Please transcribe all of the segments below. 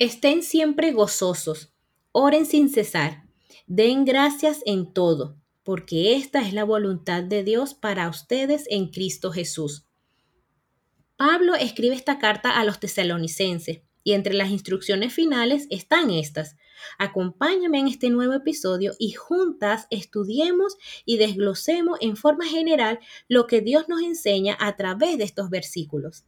Estén siempre gozosos, oren sin cesar, den gracias en todo, porque esta es la voluntad de Dios para ustedes en Cristo Jesús. Pablo escribe esta carta a los tesalonicenses y entre las instrucciones finales están estas. Acompáñame en este nuevo episodio y juntas estudiemos y desglosemos en forma general lo que Dios nos enseña a través de estos versículos.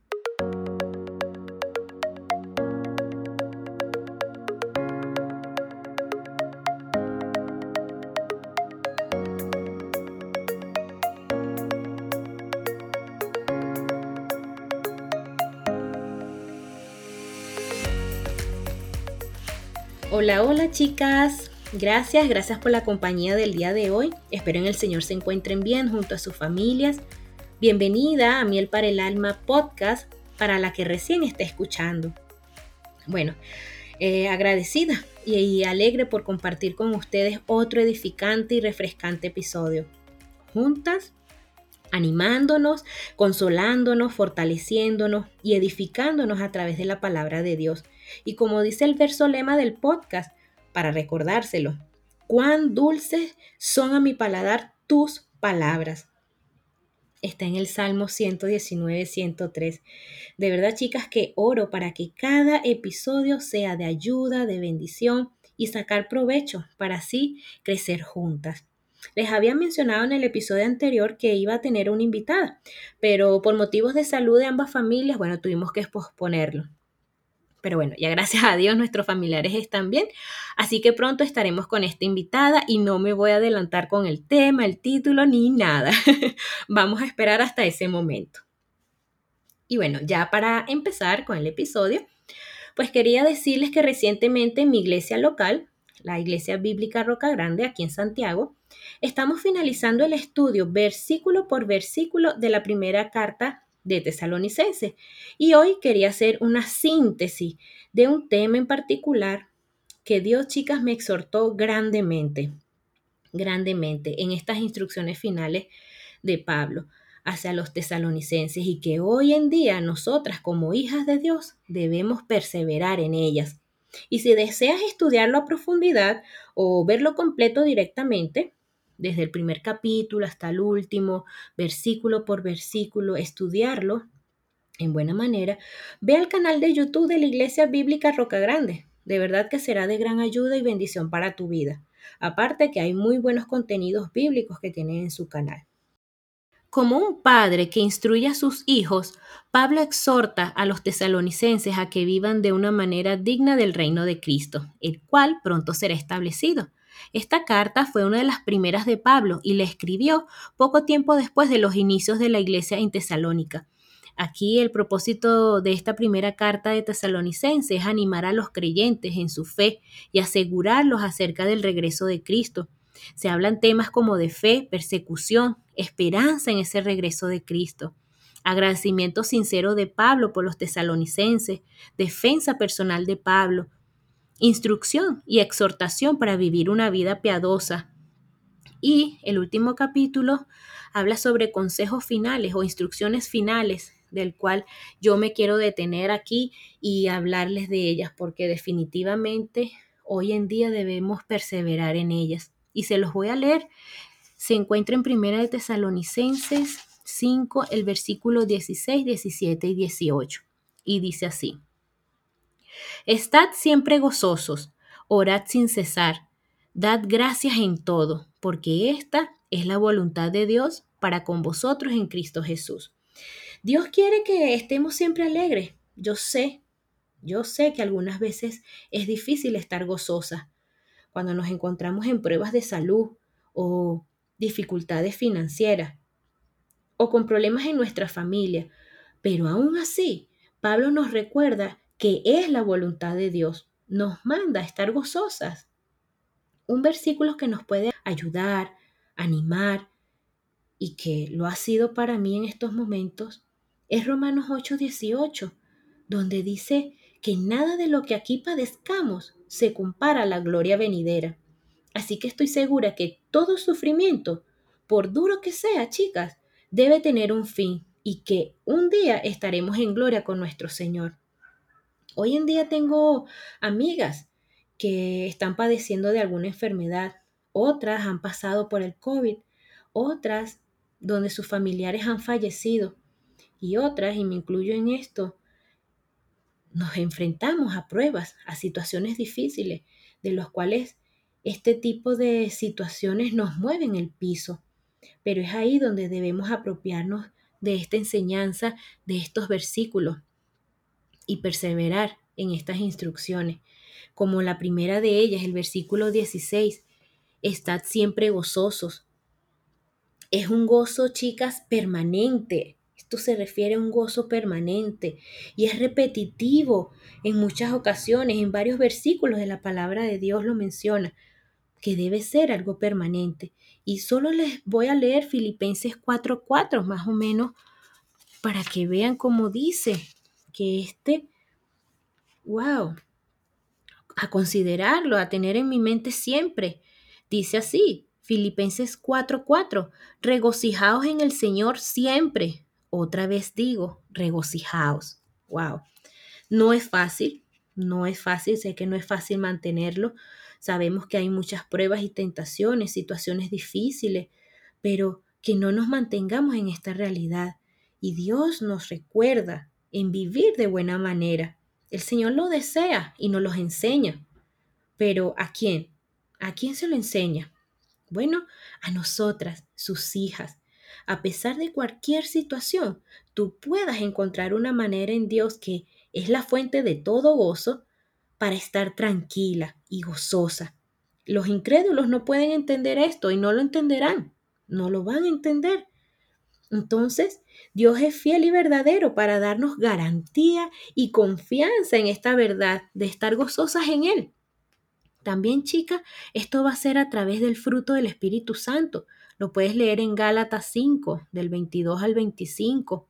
Hola, hola chicas. Gracias, gracias por la compañía del día de hoy. Espero en el Señor se encuentren bien junto a sus familias. Bienvenida a Miel para el Alma podcast para la que recién está escuchando. Bueno, eh, agradecida y alegre por compartir con ustedes otro edificante y refrescante episodio. Juntas animándonos, consolándonos, fortaleciéndonos y edificándonos a través de la palabra de Dios. Y como dice el verso lema del podcast, para recordárselo, cuán dulces son a mi paladar tus palabras. Está en el Salmo 119, 103. De verdad, chicas, que oro para que cada episodio sea de ayuda, de bendición y sacar provecho para así crecer juntas. Les había mencionado en el episodio anterior que iba a tener una invitada, pero por motivos de salud de ambas familias, bueno, tuvimos que posponerlo. Pero bueno, ya gracias a Dios nuestros familiares están bien, así que pronto estaremos con esta invitada y no me voy a adelantar con el tema, el título ni nada. Vamos a esperar hasta ese momento. Y bueno, ya para empezar con el episodio, pues quería decirles que recientemente en mi iglesia local, la Iglesia Bíblica Roca Grande, aquí en Santiago, estamos finalizando el estudio versículo por versículo de la primera carta de Tesalonicense. Y hoy quería hacer una síntesis de un tema en particular que Dios, chicas, me exhortó grandemente, grandemente en estas instrucciones finales de Pablo hacia los tesalonicenses y que hoy en día nosotras como hijas de Dios debemos perseverar en ellas. Y si deseas estudiarlo a profundidad o verlo completo directamente, desde el primer capítulo hasta el último, versículo por versículo, estudiarlo en buena manera, ve al canal de YouTube de la Iglesia Bíblica Roca Grande. De verdad que será de gran ayuda y bendición para tu vida. Aparte que hay muy buenos contenidos bíblicos que tienen en su canal. Como un padre que instruye a sus hijos, Pablo exhorta a los tesalonicenses a que vivan de una manera digna del reino de Cristo, el cual pronto será establecido. Esta carta fue una de las primeras de Pablo y la escribió poco tiempo después de los inicios de la iglesia en Tesalónica. Aquí el propósito de esta primera carta de tesalonicenses es animar a los creyentes en su fe y asegurarlos acerca del regreso de Cristo. Se hablan temas como de fe, persecución, esperanza en ese regreso de Cristo. Agradecimiento sincero de Pablo por los tesalonicenses, defensa personal de Pablo, instrucción y exhortación para vivir una vida piadosa. Y el último capítulo habla sobre consejos finales o instrucciones finales, del cual yo me quiero detener aquí y hablarles de ellas, porque definitivamente hoy en día debemos perseverar en ellas. Y se los voy a leer se encuentra en Primera de Tesalonicenses 5, el versículo 16, 17 y 18. Y dice así, Estad siempre gozosos, orad sin cesar, dad gracias en todo, porque esta es la voluntad de Dios para con vosotros en Cristo Jesús. Dios quiere que estemos siempre alegres. Yo sé, yo sé que algunas veces es difícil estar gozosa cuando nos encontramos en pruebas de salud o dificultades financieras o con problemas en nuestra familia. Pero aún así, Pablo nos recuerda que es la voluntad de Dios. Nos manda a estar gozosas. Un versículo que nos puede ayudar, animar y que lo ha sido para mí en estos momentos es Romanos 8:18, donde dice que nada de lo que aquí padezcamos se compara a la gloria venidera. Así que estoy segura que todo sufrimiento, por duro que sea, chicas, debe tener un fin y que un día estaremos en gloria con nuestro Señor. Hoy en día tengo amigas que están padeciendo de alguna enfermedad, otras han pasado por el COVID, otras donde sus familiares han fallecido y otras, y me incluyo en esto, nos enfrentamos a pruebas, a situaciones difíciles, de los cuales este tipo de situaciones nos mueven el piso. Pero es ahí donde debemos apropiarnos de esta enseñanza, de estos versículos y perseverar en estas instrucciones. Como la primera de ellas, el versículo 16, estad siempre gozosos. Es un gozo, chicas, permanente. Esto se refiere a un gozo permanente y es repetitivo en muchas ocasiones, en varios versículos de la palabra de Dios lo menciona, que debe ser algo permanente. Y solo les voy a leer Filipenses 4:4 más o menos para que vean cómo dice que este, wow, a considerarlo, a tener en mi mente siempre. Dice así, Filipenses 4:4, regocijaos en el Señor siempre. Otra vez digo, regocijaos. Wow. No es fácil, no es fácil, sé que no es fácil mantenerlo. Sabemos que hay muchas pruebas y tentaciones, situaciones difíciles, pero que no nos mantengamos en esta realidad. Y Dios nos recuerda en vivir de buena manera. El Señor lo desea y nos los enseña. Pero ¿a quién? ¿A quién se lo enseña? Bueno, a nosotras, sus hijas, a pesar de cualquier situación, tú puedas encontrar una manera en Dios que es la fuente de todo gozo para estar tranquila y gozosa. Los incrédulos no pueden entender esto y no lo entenderán, no lo van a entender. Entonces, Dios es fiel y verdadero para darnos garantía y confianza en esta verdad de estar gozosas en Él. También, chica, esto va a ser a través del fruto del Espíritu Santo. Lo puedes leer en Gálatas 5, del 22 al 25.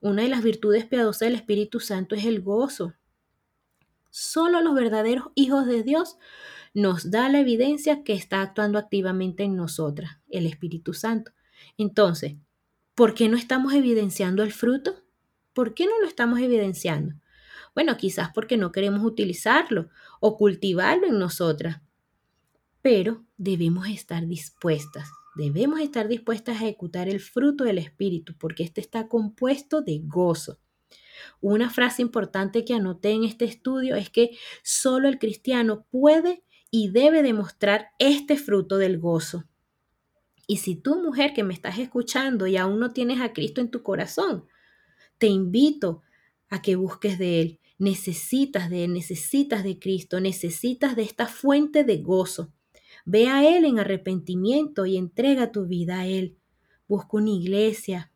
Una de las virtudes piadosas del Espíritu Santo es el gozo. Solo los verdaderos hijos de Dios nos da la evidencia que está actuando activamente en nosotras, el Espíritu Santo. Entonces, ¿por qué no estamos evidenciando el fruto? ¿Por qué no lo estamos evidenciando? Bueno, quizás porque no queremos utilizarlo o cultivarlo en nosotras. Pero debemos estar dispuestas, debemos estar dispuestas a ejecutar el fruto del Espíritu, porque este está compuesto de gozo. Una frase importante que anoté en este estudio es que solo el cristiano puede y debe demostrar este fruto del gozo. Y si tú, mujer que me estás escuchando y aún no tienes a Cristo en tu corazón, te invito a que busques de Él. Necesitas de Él, necesitas de Cristo, necesitas de esta fuente de gozo. Ve a Él en arrepentimiento y entrega tu vida a Él. Busca una iglesia.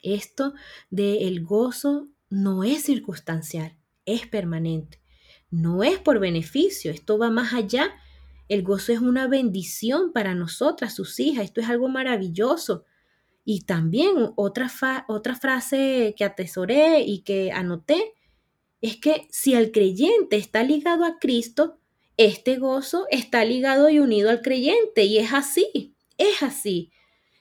Esto de el gozo no es circunstancial, es permanente. No es por beneficio, esto va más allá. El gozo es una bendición para nosotras, sus hijas. Esto es algo maravilloso. Y también otra, otra frase que atesoré y que anoté es que si el creyente está ligado a Cristo, este gozo está ligado y unido al creyente y es así, es así.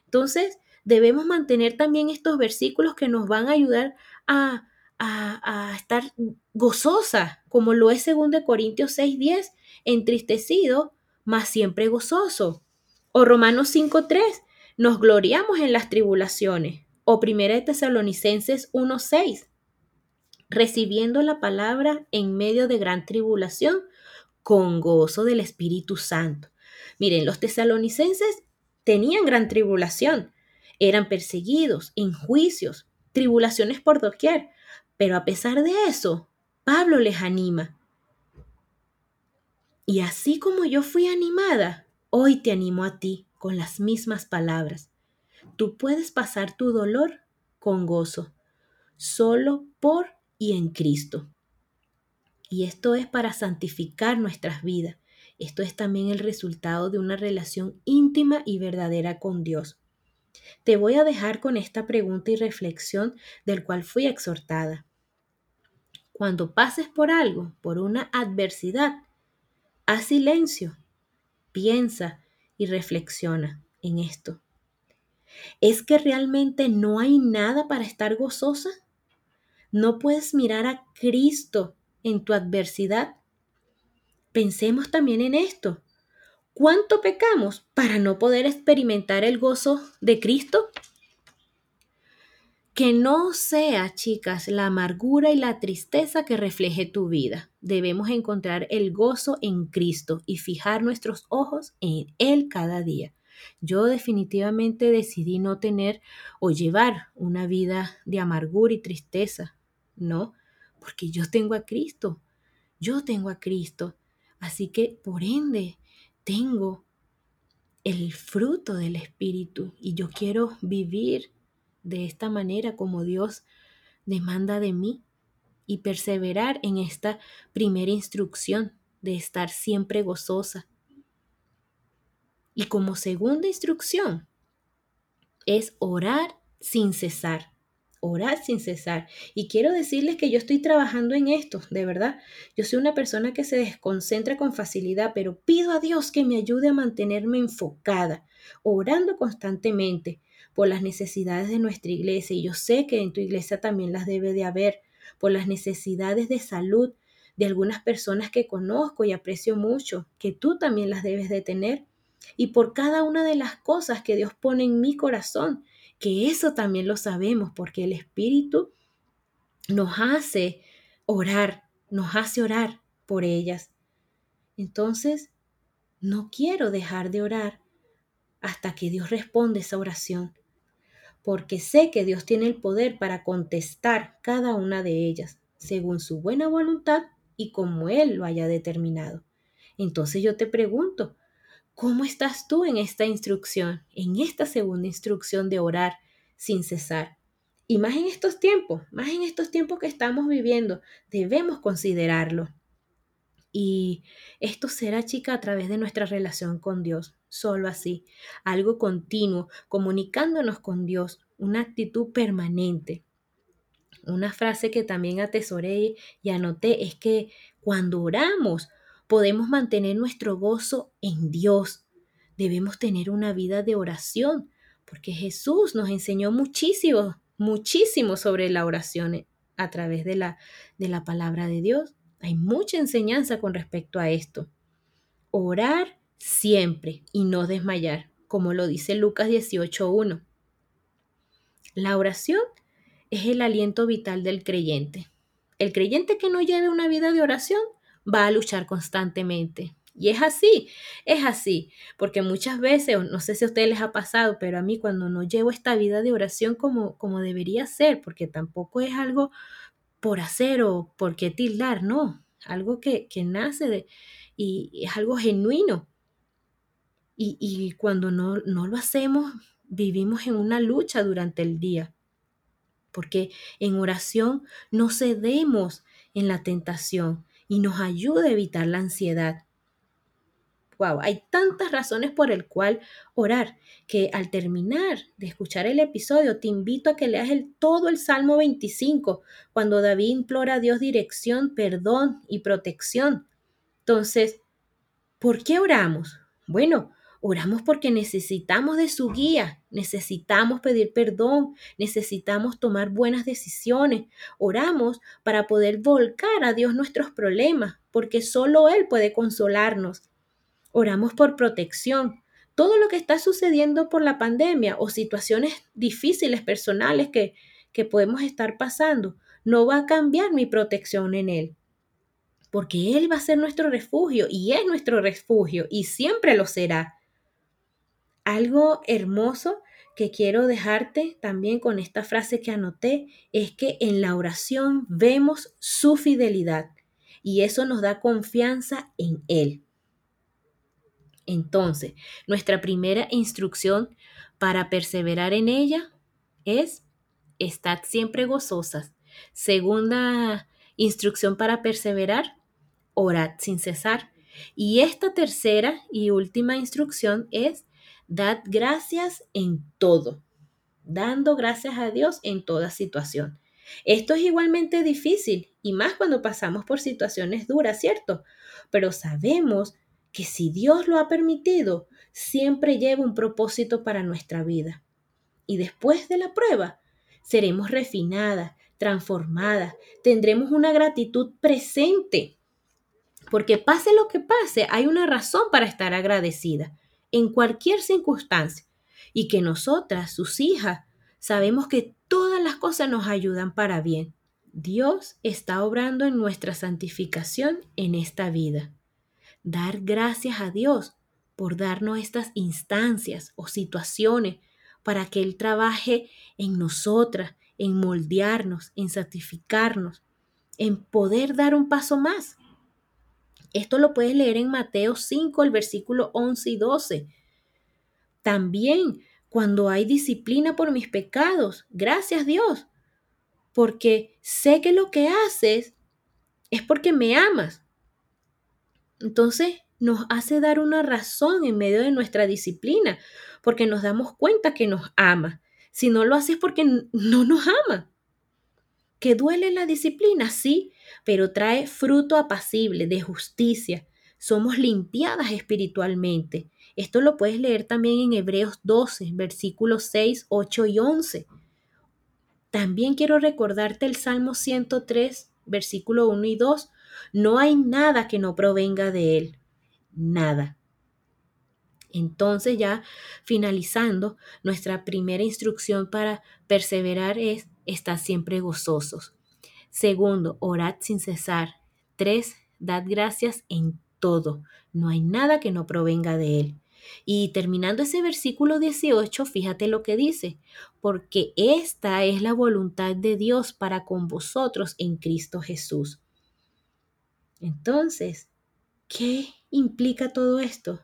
Entonces, debemos mantener también estos versículos que nos van a ayudar a, a, estar gozosa, como lo es 2 Corintios 6:10, entristecido, mas siempre gozoso. O Romanos 5:3, nos gloriamos en las tribulaciones. O 1 Tesalonicenses 1:6, recibiendo la palabra en medio de gran tribulación con gozo del Espíritu Santo. Miren, los tesalonicenses tenían gran tribulación, eran perseguidos, injuicios, tribulaciones por doquier, pero a pesar de eso, Pablo les anima. Y así como yo fui animada, hoy te animo a ti con las mismas palabras. Tú puedes pasar tu dolor con gozo, solo por y en Cristo. Y esto es para santificar nuestras vidas. Esto es también el resultado de una relación íntima y verdadera con Dios. Te voy a dejar con esta pregunta y reflexión del cual fui exhortada. Cuando pases por algo, por una adversidad, haz silencio, piensa y reflexiona en esto. ¿Es que realmente no hay nada para estar gozosa? ¿No puedes mirar a Cristo en tu adversidad? Pensemos también en esto. ¿Cuánto pecamos para no poder experimentar el gozo de Cristo? Que no sea, chicas, la amargura y la tristeza que refleje tu vida. Debemos encontrar el gozo en Cristo y fijar nuestros ojos en Él cada día. Yo definitivamente decidí no tener o llevar una vida de amargura y tristeza, ¿no? Porque yo tengo a Cristo, yo tengo a Cristo. Así que, por ende, tengo el fruto del Espíritu y yo quiero vivir de esta manera como Dios demanda de mí y perseverar en esta primera instrucción de estar siempre gozosa. Y como segunda instrucción es orar sin cesar orar sin cesar. Y quiero decirles que yo estoy trabajando en esto, de verdad. Yo soy una persona que se desconcentra con facilidad, pero pido a Dios que me ayude a mantenerme enfocada, orando constantemente por las necesidades de nuestra iglesia. Y yo sé que en tu iglesia también las debe de haber, por las necesidades de salud de algunas personas que conozco y aprecio mucho, que tú también las debes de tener. Y por cada una de las cosas que Dios pone en mi corazón que eso también lo sabemos porque el Espíritu nos hace orar, nos hace orar por ellas. Entonces, no quiero dejar de orar hasta que Dios responda esa oración, porque sé que Dios tiene el poder para contestar cada una de ellas, según su buena voluntad y como Él lo haya determinado. Entonces yo te pregunto, ¿Cómo estás tú en esta instrucción, en esta segunda instrucción de orar sin cesar? Y más en estos tiempos, más en estos tiempos que estamos viviendo, debemos considerarlo. Y esto será, chica, a través de nuestra relación con Dios, solo así, algo continuo, comunicándonos con Dios, una actitud permanente. Una frase que también atesoré y anoté es que cuando oramos, podemos mantener nuestro gozo en Dios. Debemos tener una vida de oración, porque Jesús nos enseñó muchísimo, muchísimo sobre la oración a través de la, de la palabra de Dios. Hay mucha enseñanza con respecto a esto. Orar siempre y no desmayar, como lo dice Lucas 18.1. La oración es el aliento vital del creyente. El creyente que no lleve una vida de oración va a luchar constantemente. Y es así, es así, porque muchas veces, no sé si a ustedes les ha pasado, pero a mí cuando no llevo esta vida de oración como, como debería ser, porque tampoco es algo por hacer o por qué tildar, no, algo que, que nace de, y es algo genuino. Y, cuando no, no lo hacemos, vivimos en una lucha durante el día, porque en oración no cedemos en la tentación, y nos ayuda a evitar la ansiedad. Wow, hay tantas razones por el cual orar que al terminar de escuchar el episodio te invito a que leas el, todo el Salmo 25 cuando David implora a Dios dirección, perdón y protección. Entonces, ¿por qué oramos? Bueno, Oramos porque necesitamos de su guía, necesitamos pedir perdón, necesitamos tomar buenas decisiones. Oramos para poder volcar a Dios nuestros problemas, porque solo Él puede consolarnos. Oramos por protección. Todo lo que está sucediendo por la pandemia o situaciones difíciles personales que, que podemos estar pasando, no va a cambiar mi protección en Él porque Él va a ser nuestro refugio y es nuestro refugio y siempre lo será. Algo hermoso que quiero dejarte también con esta frase que anoté es que en la oración vemos su fidelidad y eso nos da confianza en Él. Entonces, nuestra primera instrucción para perseverar en ella es estar siempre gozosas. Segunda instrucción para perseverar, orad sin cesar. Y esta tercera y última instrucción es Dad gracias en todo, dando gracias a Dios en toda situación. Esto es igualmente difícil y más cuando pasamos por situaciones duras, ¿cierto? Pero sabemos que si Dios lo ha permitido, siempre lleva un propósito para nuestra vida. Y después de la prueba, seremos refinadas, transformada. Tendremos una gratitud presente. Porque pase lo que pase, hay una razón para estar agradecida en cualquier circunstancia. Y que nosotras, sus hijas, sabemos que todas las cosas nos ayudan para bien. Dios está obrando en nuestra santificación en esta vida. Dar gracias a Dios por darnos estas instancias o situaciones para que Él trabaje en nosotras, en moldearnos, en santificarnos, en poder dar un paso más. Esto lo puedes leer en Mateo 5, el versículo 11 y 12. También cuando hay disciplina por mis pecados, gracias Dios, porque sé que lo que haces es porque me amas. Entonces nos hace dar una razón en medio de nuestra disciplina, porque nos damos cuenta que nos ama. Si no lo haces porque no nos ama. ¿Que duele la disciplina? Sí, pero trae fruto apacible de justicia. Somos limpiadas espiritualmente. Esto lo puedes leer también en Hebreos 12, versículos 6, 8 y 11. También quiero recordarte el Salmo 103, versículo 1 y 2. No hay nada que no provenga de Él. Nada. Entonces ya finalizando, nuestra primera instrucción para perseverar es estar siempre gozosos. Segundo, orad sin cesar. Tres, dad gracias en todo. No hay nada que no provenga de Él. Y terminando ese versículo 18, fíjate lo que dice, porque esta es la voluntad de Dios para con vosotros en Cristo Jesús. Entonces, ¿qué implica todo esto?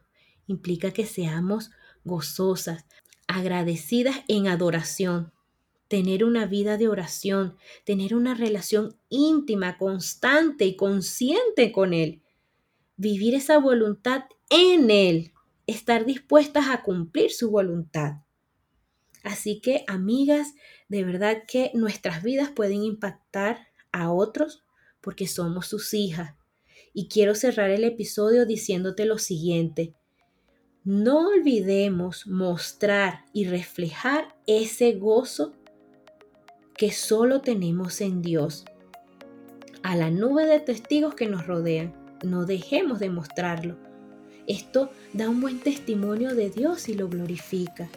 implica que seamos gozosas, agradecidas en adoración, tener una vida de oración, tener una relación íntima, constante y consciente con Él, vivir esa voluntad en Él, estar dispuestas a cumplir su voluntad. Así que, amigas, de verdad que nuestras vidas pueden impactar a otros porque somos sus hijas. Y quiero cerrar el episodio diciéndote lo siguiente. No olvidemos mostrar y reflejar ese gozo que solo tenemos en Dios. A la nube de testigos que nos rodean, no dejemos de mostrarlo. Esto da un buen testimonio de Dios y lo glorifica.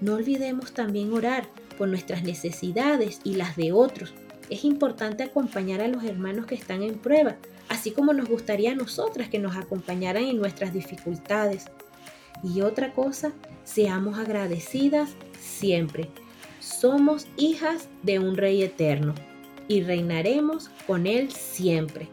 No olvidemos también orar por nuestras necesidades y las de otros. Es importante acompañar a los hermanos que están en prueba, así como nos gustaría a nosotras que nos acompañaran en nuestras dificultades. Y otra cosa, seamos agradecidas siempre. Somos hijas de un Rey eterno y reinaremos con Él siempre.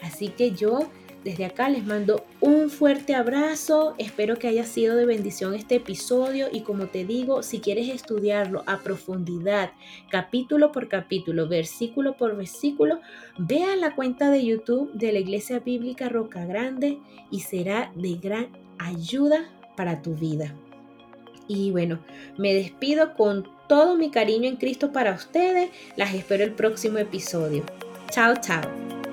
Así que yo desde acá les mando un fuerte abrazo, espero que haya sido de bendición este episodio y como te digo, si quieres estudiarlo a profundidad, capítulo por capítulo, versículo por versículo, ve a la cuenta de YouTube de la Iglesia Bíblica Roca Grande y será de gran ayuda para tu vida. Y bueno, me despido con todo mi cariño en Cristo para ustedes. Las espero el próximo episodio. Chao, chao.